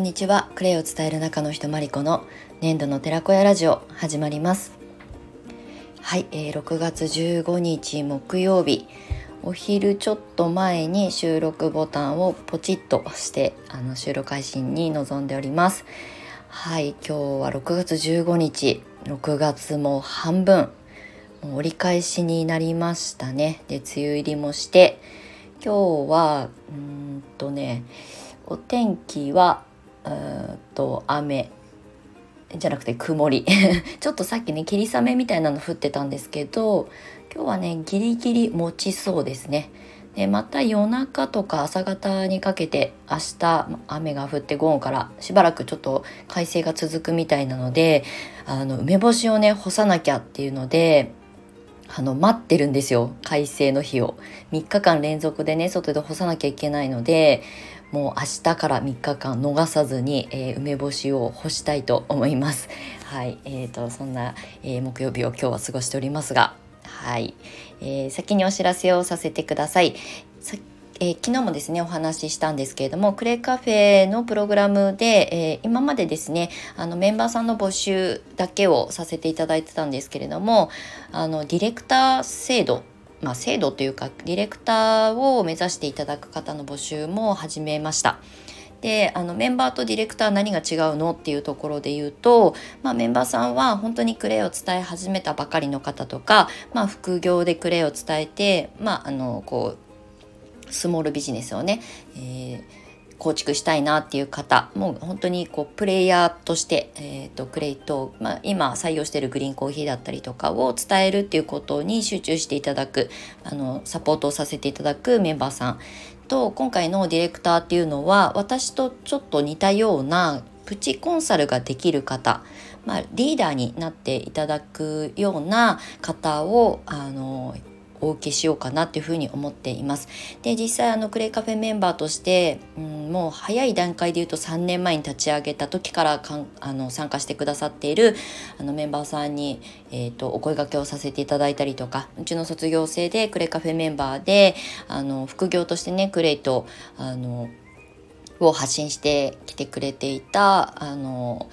んにちは。クレイを伝える中の人マリコの粘土の寺子屋ラジオ始まります。はい、えー、6月15日木曜日。お昼ちょっと前に収録ボタンをポチッと押してあの収録配信に臨んでおります。はい今日は6月15日。6月も半分。もう折り返しになりましたね。で梅雨入りもして。今日はうんとねお天気はと雨。じゃなくて曇り。ちょっとさっきね霧雨みたいなの降ってたんですけど今日はねギリギリ持ちそうですね。でまた夜中とか朝方にかけて明日雨が降って午後からしばらくちょっと快晴が続くみたいなのであの梅干しをね干さなきゃっていうのであの待ってるんですよ。快晴の日を。3日間連続でね外で干さなきゃいけないのでもう明日から3日間逃さずに、えー、梅干しを干したいと思います。はい、えーと、そんな、えー、木曜日を今日は過ごしておりますが、はい、えー、先にお知らせをさせてください。さえー、昨日もですねお話ししたんですけれどもクレイカフェのプログラムで、えー、今までですねあのメンバーさんの募集だけをさせていただいてたんですけれどもあのディレクター制度まあ、制度というかディレクターを目指していただく方の募集も始めました。であのメンバーとディレクター何が違うのっていうところで言うと、まあ、メンバーさんは本当にクレイを伝え始めたばかりの方とか、まあ、副業でクレイを伝えて、まあ、あのこうスモールビジネスをね、えー構築したいなっていう方もう本当にこうプレイヤーとして、えーと、クレイと、まあ、今採用しているグリーンコーヒーだったりとかを伝えるっていうことに集中していただくあのサポートをさせていただくメンバーさんと今回のディレクターっていうのは私とちょっと似たようなプチコンサルができる方、まあ、リーダーになっていただくような方をあのお受けしようかなっていうふうに思っています。で実際あのクレイカフェメンバーとして、うん、もう早い段階で言うと3年前に立ち上げた時からかんあの参加してくださっているあのメンバーさんに、えーと、お声がけをさせていただいたりとかうちの卒業生でクレイカフェメンバーであの副業としてねクレイとあのを発信してきてくれていたあの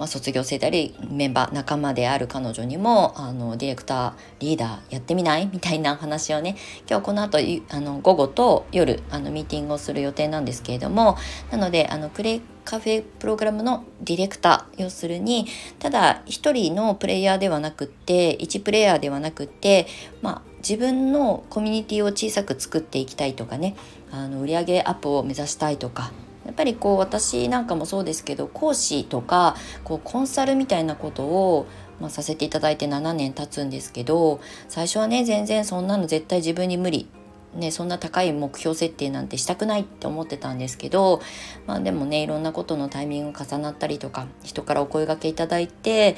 まあ、卒業生でありメンバー仲間である彼女にもあのディレクターリーダーやってみない？みたいな話をね今日この後あの午後と夜あのミーティングをする予定なんですけれどもなのであのクレイカフェプログラムのディレクター要するにただ一人のプレイヤーではなくって1プレイヤーではなくって、まあ、自分のコミュニティを小さく作っていきたいとかねあの売上アップを目指したいとかぱりこう私なんかもそうですけど講師とかこうコンサルみたいなことをまあ、させていただいて7年経つんですけど最初はね全然そんなの絶対自分に無理。ね、そんな高い目標設定なんてしたくないって思ってたんですけど、まあ、でもねいろんなことのタイミング重なったりとか人からお声がけいただいて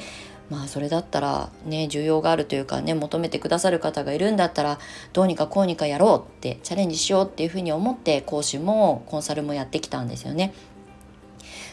まあそれだったらね需要があるというかね求めてくださる方がいるんだったらどうにかこうにかやろうってチャレンジしようっていうふうに思って講師もコンサルもやってきたんですよね。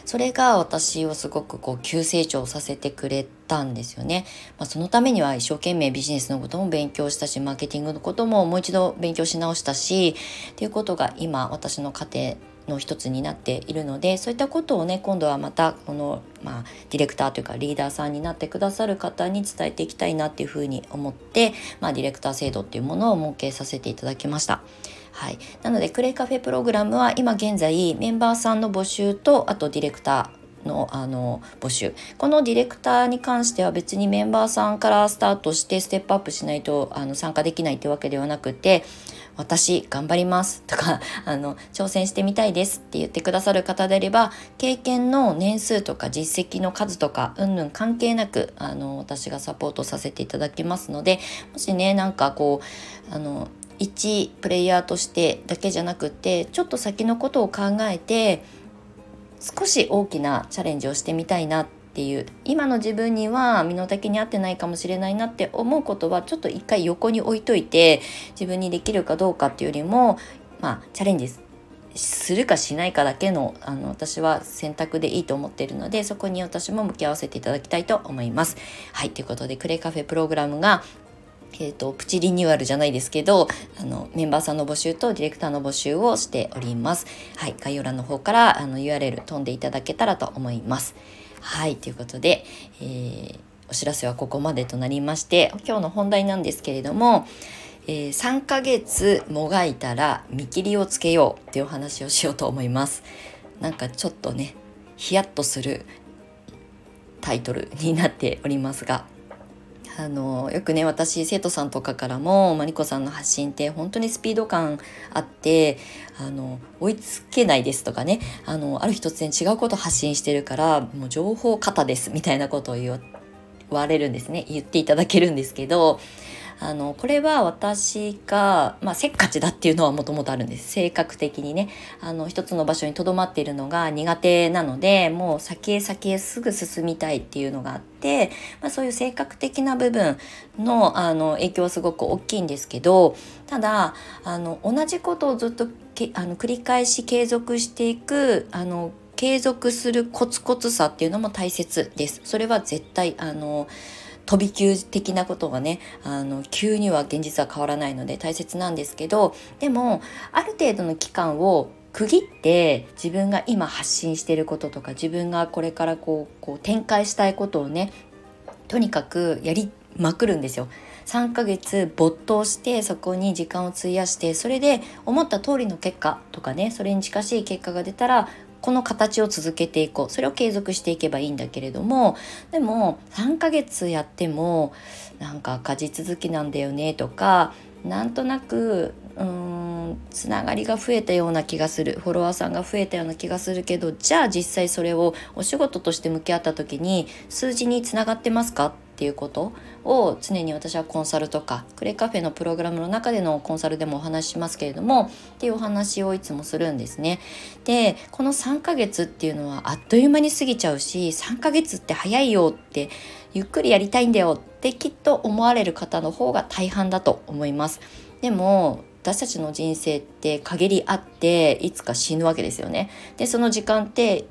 それが私をすごくこう急成長させてくれたんですよね。まあ、そのためには一生懸命ビジネスのことも勉強したし、マーケティングのことももう一度勉強し直したし、っていうことが今私の家庭の一つになっているのでそういったことをね今度はまたこの、まあ、ディレクターというかリーダーさんになってくださる方に伝えていきたいなっていうふうに思って、まあ、ディレクター制度っていうものを設けさせていただきました。はい、なのでクレイカフェプログラムは今現在メンバーさんの募集とあとディレクターのあの募集このディレクターに関しては別にメンバーさんからスタートしてステップアップしないとあの参加できないってわけではなくて私頑張ります。とか あの挑戦してみたいですって言ってくださる方であれば経験の年数とか実績の数とかうんぬん関係なくあの私がサポートさせていただきますのでもしねなんかこうあの一プレイヤーとしてだけじゃなくてちょっと先のことを考えて少し大きなチャレンジをしてみたいなってっていう今の自分には身の丈に合ってないかもしれないなって思うことはちょっと一回横に置いといて自分にできるかどうかっていうよりもまあチャレンジするかしないかだけのあの私は選択でいいと思っているのでそこに私も向き合わせていただきたいと思います。はいということでクレイカフェプログラムがえーと、プチリニューアルじゃないですけどあのメンバーさんの募集とディレクターの募集をしております。はい、概要欄の方からあの URL 飛んでいただけたらと思います。はいということで、えー、お知らせはここまでとなりまして今日の本題なんですけれども、えー、3ヶ月もがいたら見切りをつけようっていうお話をしようと思います。なんかちょっとねヒヤッとするタイトルになっておりますがあのよくね私生徒さんとかからもマリコさんの発信って本当にスピード感あってあの追いつけないですとかね。あのある日突然違うこと発信してるからもう情報過多ですみたいなことを言われるんですね。言っていただけるんですけどあのこれは私が、まあ、せっかちだっていうのはもともとあるんです性格的にねあの一つの場所にとどまっているのが苦手なのでもう先へ先へすぐ進みたいっていうのがあって、まあ、そういう性格的な部分のあの影響はすごく大きいんですけどただあの同じことをずっとけあの繰り返し継続していくあの継続するコツコツさっていうのも大切です。それは絶対あの飛び級的なことがねあの急には現実は変わらないので大切なんですけどでもある程度の期間を区切って自分が今発信してることとか自分がこれからこうこう展開したいことをねとにかくやりまくるんですよ。3ヶ月没頭してそこに時間を費やしてそれで思った通りの結果とかねそれに近しい結果が出たらこの形を続けていこう。それを継続していけばいいんだけれどもでも3ヶ月やってもなんか赤字続きなんだよねとかなんとなくうんつながりが増えたような気がするフォロワーさんが増えたような気がするけどじゃあ実際それをお仕事として向き合った時に数字につながってますかっていうことを常に私はコンサルとかクレカフェのプログラムの中でのコンサルでもお話ししますけれどもっていうお話をいつもするんですね。でこの3ヶ月っていうのはあっという間に過ぎちゃうし3ヶ月って早いよってゆっくりやりたいんだよってきっと思われる方の方が大半だと思います。でも私たちの人生って限りあっていつか死ぬわけですよね。でその時間って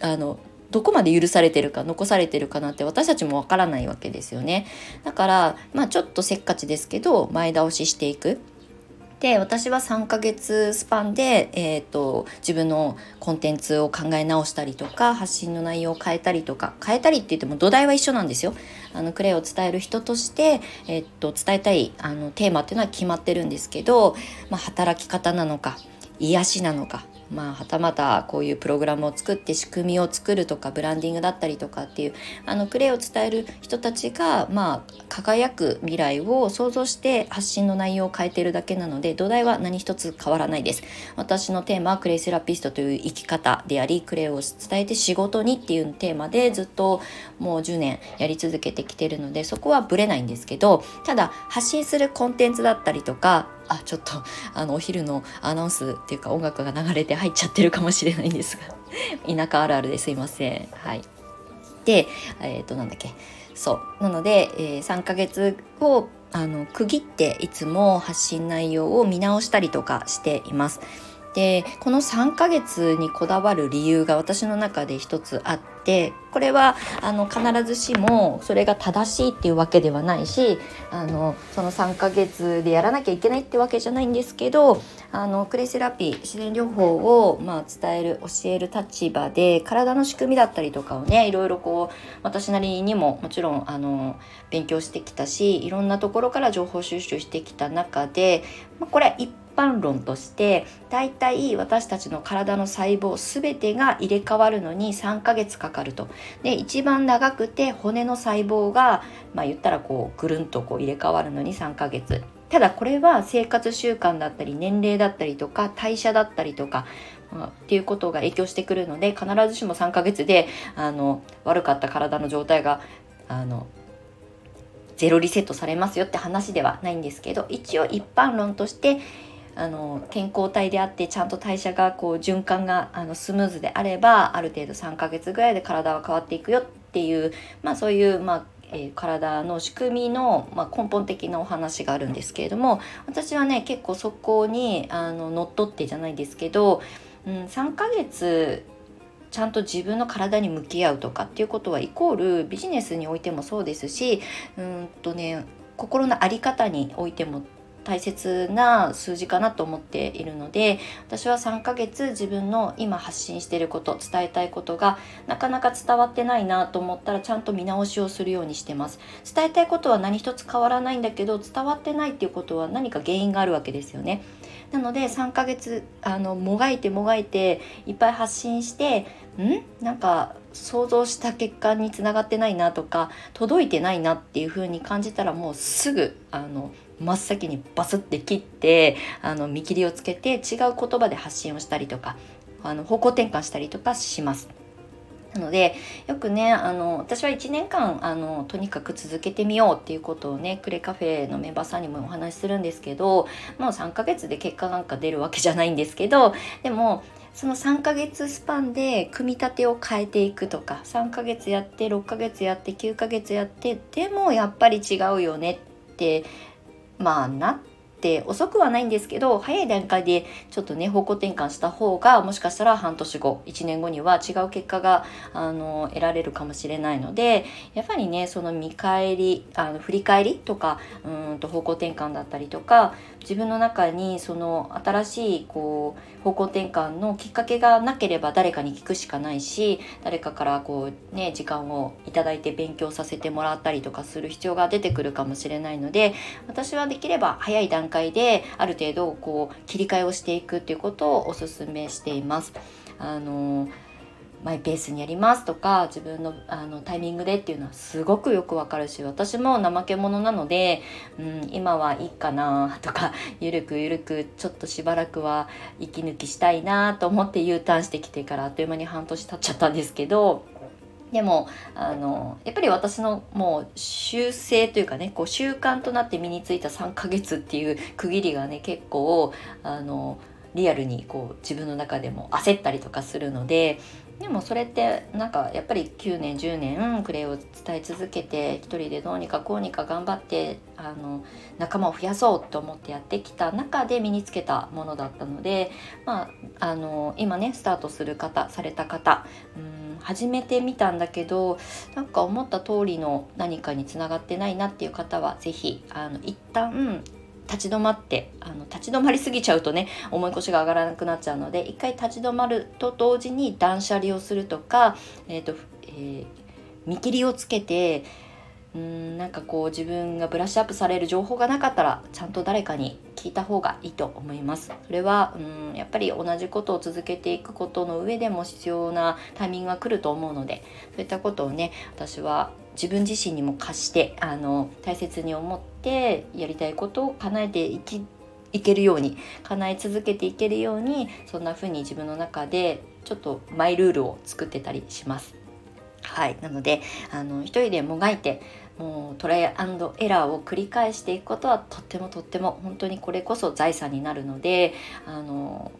あのどこまで許されてるか残されてるかなって私たちもわからないわけですよねだからまあちょっとせっかちですけど前倒ししていくで私は3ヶ月スパンで、えーと、自分のコンテンツを考え直したりとか発信の内容を変えたりとか変えたりって言っても土台は一緒なんですよ。あのクレイを伝える人として、えーと、伝えたいあのテーマっていうのは決まってるんですけど、まあ、働き方なのか癒しなのかまあ、はたまたこういうプログラムを作って仕組みを作るとかブランディングだったりとかっていうあのクレイを伝える人たちが、まあ、輝く未来を想像して発信の内容を変えてるだけなので土台は何一つ変わらないです。私のテーマはクレイセラピストという生き方でありクレイを伝えて仕事にっていうテーマでずっともう10年やり続けてきてるのでそこはブレないんですけどただ発信するコンテンツだったりとかあちょっとあのお昼のアナウンスっていうか音楽が流れて入っちゃってるかもしれないんですが 田舎あるあるですいません。はい。でえっ、ー、となんだっけ。そう。なので、えー、3ヶ月をあの区切っていつも発信内容を見直したりとかしています。でこの3ヶ月にこだわる理由が私の中で一つあってこれはあの必ずしもそれが正しいっていうわけではないしあのその3ヶ月でやらなきゃいけないってわけじゃないんですけどあのクレイセラピー自然療法を、まあ、伝える教える立場で体の仕組みだったりとかをねいろいろこう私なりにももちろんあの勉強してきたしいろんなところから情報収集してきた中で、まあ、これは一般論としてだいたい私たちの体の細胞全てが入れ替わるのに3ヶ月かかると。で一番長くて骨の細胞がまあ言ったらこうぐるんとこう入れ替わるのに3ヶ月。ただこれは生活習慣だったり年齢だったりとか代謝だったりとかっていうことが影響してくるので必ずしも3ヶ月であの悪かった体の状態があのゼロリセットされますよって話ではないんですけど一応一般論としてあの健康体であってちゃんと代謝がこう循環があのスムーズであればある程度3ヶ月ぐらいで体は変わっていくよっていう、まあ、そういう、まあえー、体の仕組みの、まあ、根本的なお話があるんですけれども私はね結構そこにあの乗っ取ってじゃないですけど、うん、3ヶ月ちゃんと自分の体に向き合うとかっていうことはイコールビジネスにおいてもそうですしうんとね心の在り方においても大切な数字かなと思っているので私は3ヶ月自分の今発信していること伝えたいことがなかなか伝わってないなと思ったらちゃんと見直しをするようにしてます。伝えたいことは何一つ変わらないんだけど伝わってないっていうことは何か原因があるわけですよね。なので3ヶ月あのもがいてもがいていっぱい発信してん？なんか想像した結果につながってないなとか届いてないなっていう風に感じたらもうすぐあの真っ先にバスって切ってあの見切りをつけて違う言葉で発信をしたりとかあの方向転換したりとかします。なのでよくねあの私は1年間あのとにかく続けてみようっていうことをねクレカフェのメンバーさんにもお話しするんですけどもう3ヶ月で結果なんか出るわけじゃないんですけどでもその3ヶ月スパンで組み立てを変えていくとか3ヶ月やって6ヶ月やって9ヶ月やってでもやっぱり違うよねってまあなって遅くはないんですけど早い段階でちょっとね方向転換した方がもしかしたら半年後1年後には違う結果があの得られるかもしれないのでやっぱりねその見返りあの振り返りとかうんと方向転換だったりとか自分の中にその新しいこう方向転換のきっかけがなければ誰かに聞くしかないし誰かからこうね時間をいただいて勉強させてもらったりとかする必要が出てくるかもしれないので私はできれば早い段階である程度こう切り替えをしていくっていうことをおすすめしています。あのマイペースにやりますとか自分のあのタイミングでっていうのはすごくよくわかるし私も怠け者なので、うん、今はいいかなとか ゆるくゆるくちょっとしばらくは息抜きしたいなと思って U ターンしてきてからあっという間に半年経っちゃったんですけどでもあのやっぱり私のもう習性というかねこう習慣となって身についた3ヶ月っていう区切りがね結構あのリアルにこう自分の中でも焦ったりとかするのででもそれってなんかやっぱり9年10年クレイを伝え続けて一人でどうにかこうにか頑張ってあの仲間を増やそうと思ってやってきた中で身につけたものだったので、まあ、あの今ねスタートする方された方うん始めてみたんだけどなんか思った通りの何かにつながってないなっていう方は是非あの一旦立ち止まってあの立ち止まりすぎちゃうとね重い腰が上がらなくなっちゃうので一回立ち止まると同時に断捨離をするとか、えーとえー、見切りをつけてうんなんかこう自分がブラッシュアップされる情報がなかったらちゃんと誰かに聞いた方がいいと思いますそれはうんやっぱり同じことを続けていくことの上でも必要なタイミングが来ると思うのでそういったことをね私は自分自身にも貸してあの大切に思ってやりたいことを叶えていきいけるように叶え続けていけるようにそんな風に自分の中でちょっとマイルールを作ってたりします。はいなのであの一人でもがいてもうトライアンドエラーを繰り返していくことはとってもとっても本当にこれこそ財産になるのであの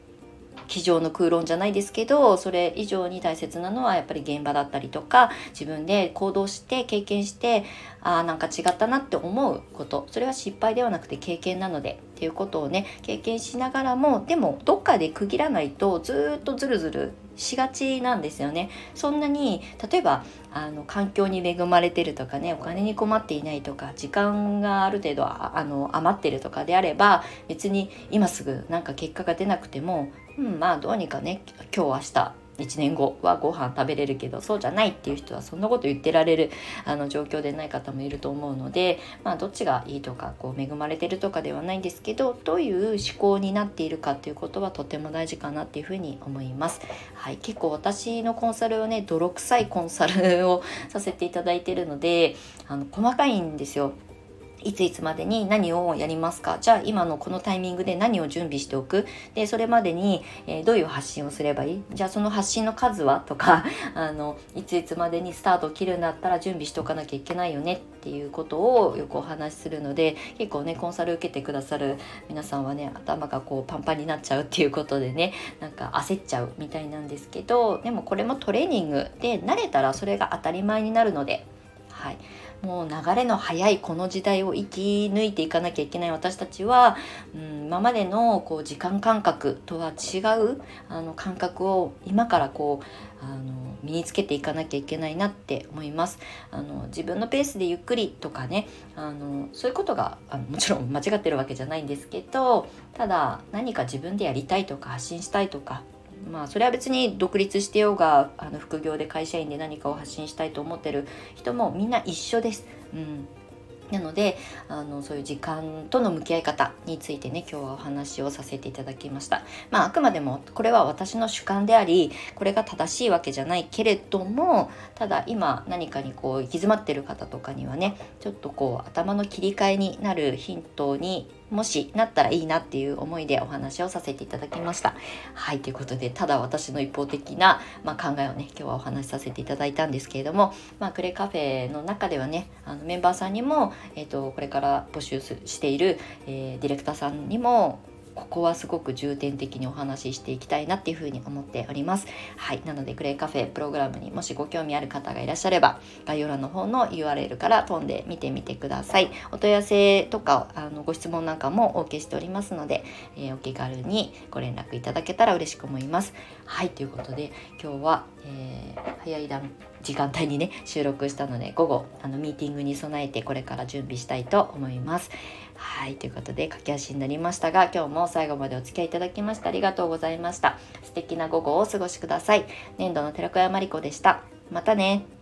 机上の空論じゃないですけどそれ以上に大切なのはやっぱり現場だったりとか自分で行動して経験してあなんか違ったなって思うこと。それは失敗ではなくて経験なのでっていうことをね経験しながらもでもどっかで区切らないとずっとズルズルしがちなんですよね。そんなに例えばあの環境に恵まれてるとかねお金に困っていないとか時間がある程度あの余ってるとかであれば別に今すぐなんか結果が出なくても、うん、まあどうにかね今日明日1年後はご飯食べれるけどそうじゃないっていう人はそんなこと言ってられるあの状況でない方もいると思うので、まあ、どっちがいいとかこう恵まれてるとかではないんですけどどういう思考になっているかっていうことはとても大事かなっていうふうに思います。はい、結構私のコンサルはね泥臭いコンサルをさせていただいてるのであの細かいんですよ。いついつまでに何をやりますか？じゃあ今のこのタイミングで何を準備しておく？でそれまでに、えー、どういう発信をすればいい？じゃあその発信の数は？とか あのいついつまでにスタートを切るんだったら準備しておかなきゃいけないよね？っていうことをよくお話しするので結構ねコンサル受けてくださる皆さんはね頭がこうパンパンになっちゃうっていうことでねなんか焦っちゃうみたいなんですけどでもこれもトレーニングで慣れたらそれが当たり前になるのではい。もう流れの速いこの時代を生き抜いていかなきゃいけない私たちは、うん、今までのこう時間感覚とは違うあの感覚を今からこうあの身につけていかなきゃいけないなって思います。あの自分のペースでゆっくりとかねあのそういうことがあのもちろん間違ってるわけじゃないんですけどただ何か自分でやりたいとか発信したいとかまあそれは別に独立してようがあの副業で会社員で何かを発信したいと思ってる人もみんな一緒です。うんなのであのそういう時間との向き合い方についてね今日はお話をさせていただきましたまああくまでもこれは私の主観でありこれが正しいわけじゃないけれどもただ今何かにこう行き詰まってる方とかにはねちょっとこう頭の切り替えになるヒントにもしなったらいいなっていう思いでお話をさせていただきました。はい、ということで、ただ私の一方的な、まあ、考えをね、今日はお話しさせていただいたんですけれども、まあ、クレカフェの中ではね、あのメンバーさんにも、えっ、ー、と、これから募集している、えー、ディレクターさんにも、ここはすごく重点的にお話ししていきたいなっていうふうに思っております。はい。なので、グレイカフェプログラムにもしご興味ある方がいらっしゃれば、概要欄の方の URL から飛んで見てみてください。お問い合わせとか、あのご質問なんかもお受けしておりますので、えー、お気軽にご連絡いただけたら嬉しく思います。はい。ということで、今日は、えー、早い段時間帯にね収録したので午後あのミーティングに備えてこれから準備したいと思いますはいということで駆け足になりましたが今日も最後までお付き合いいただきましてありがとうございました。素敵な午後をお過ごしください。年度の寺子屋まりこでした。またね。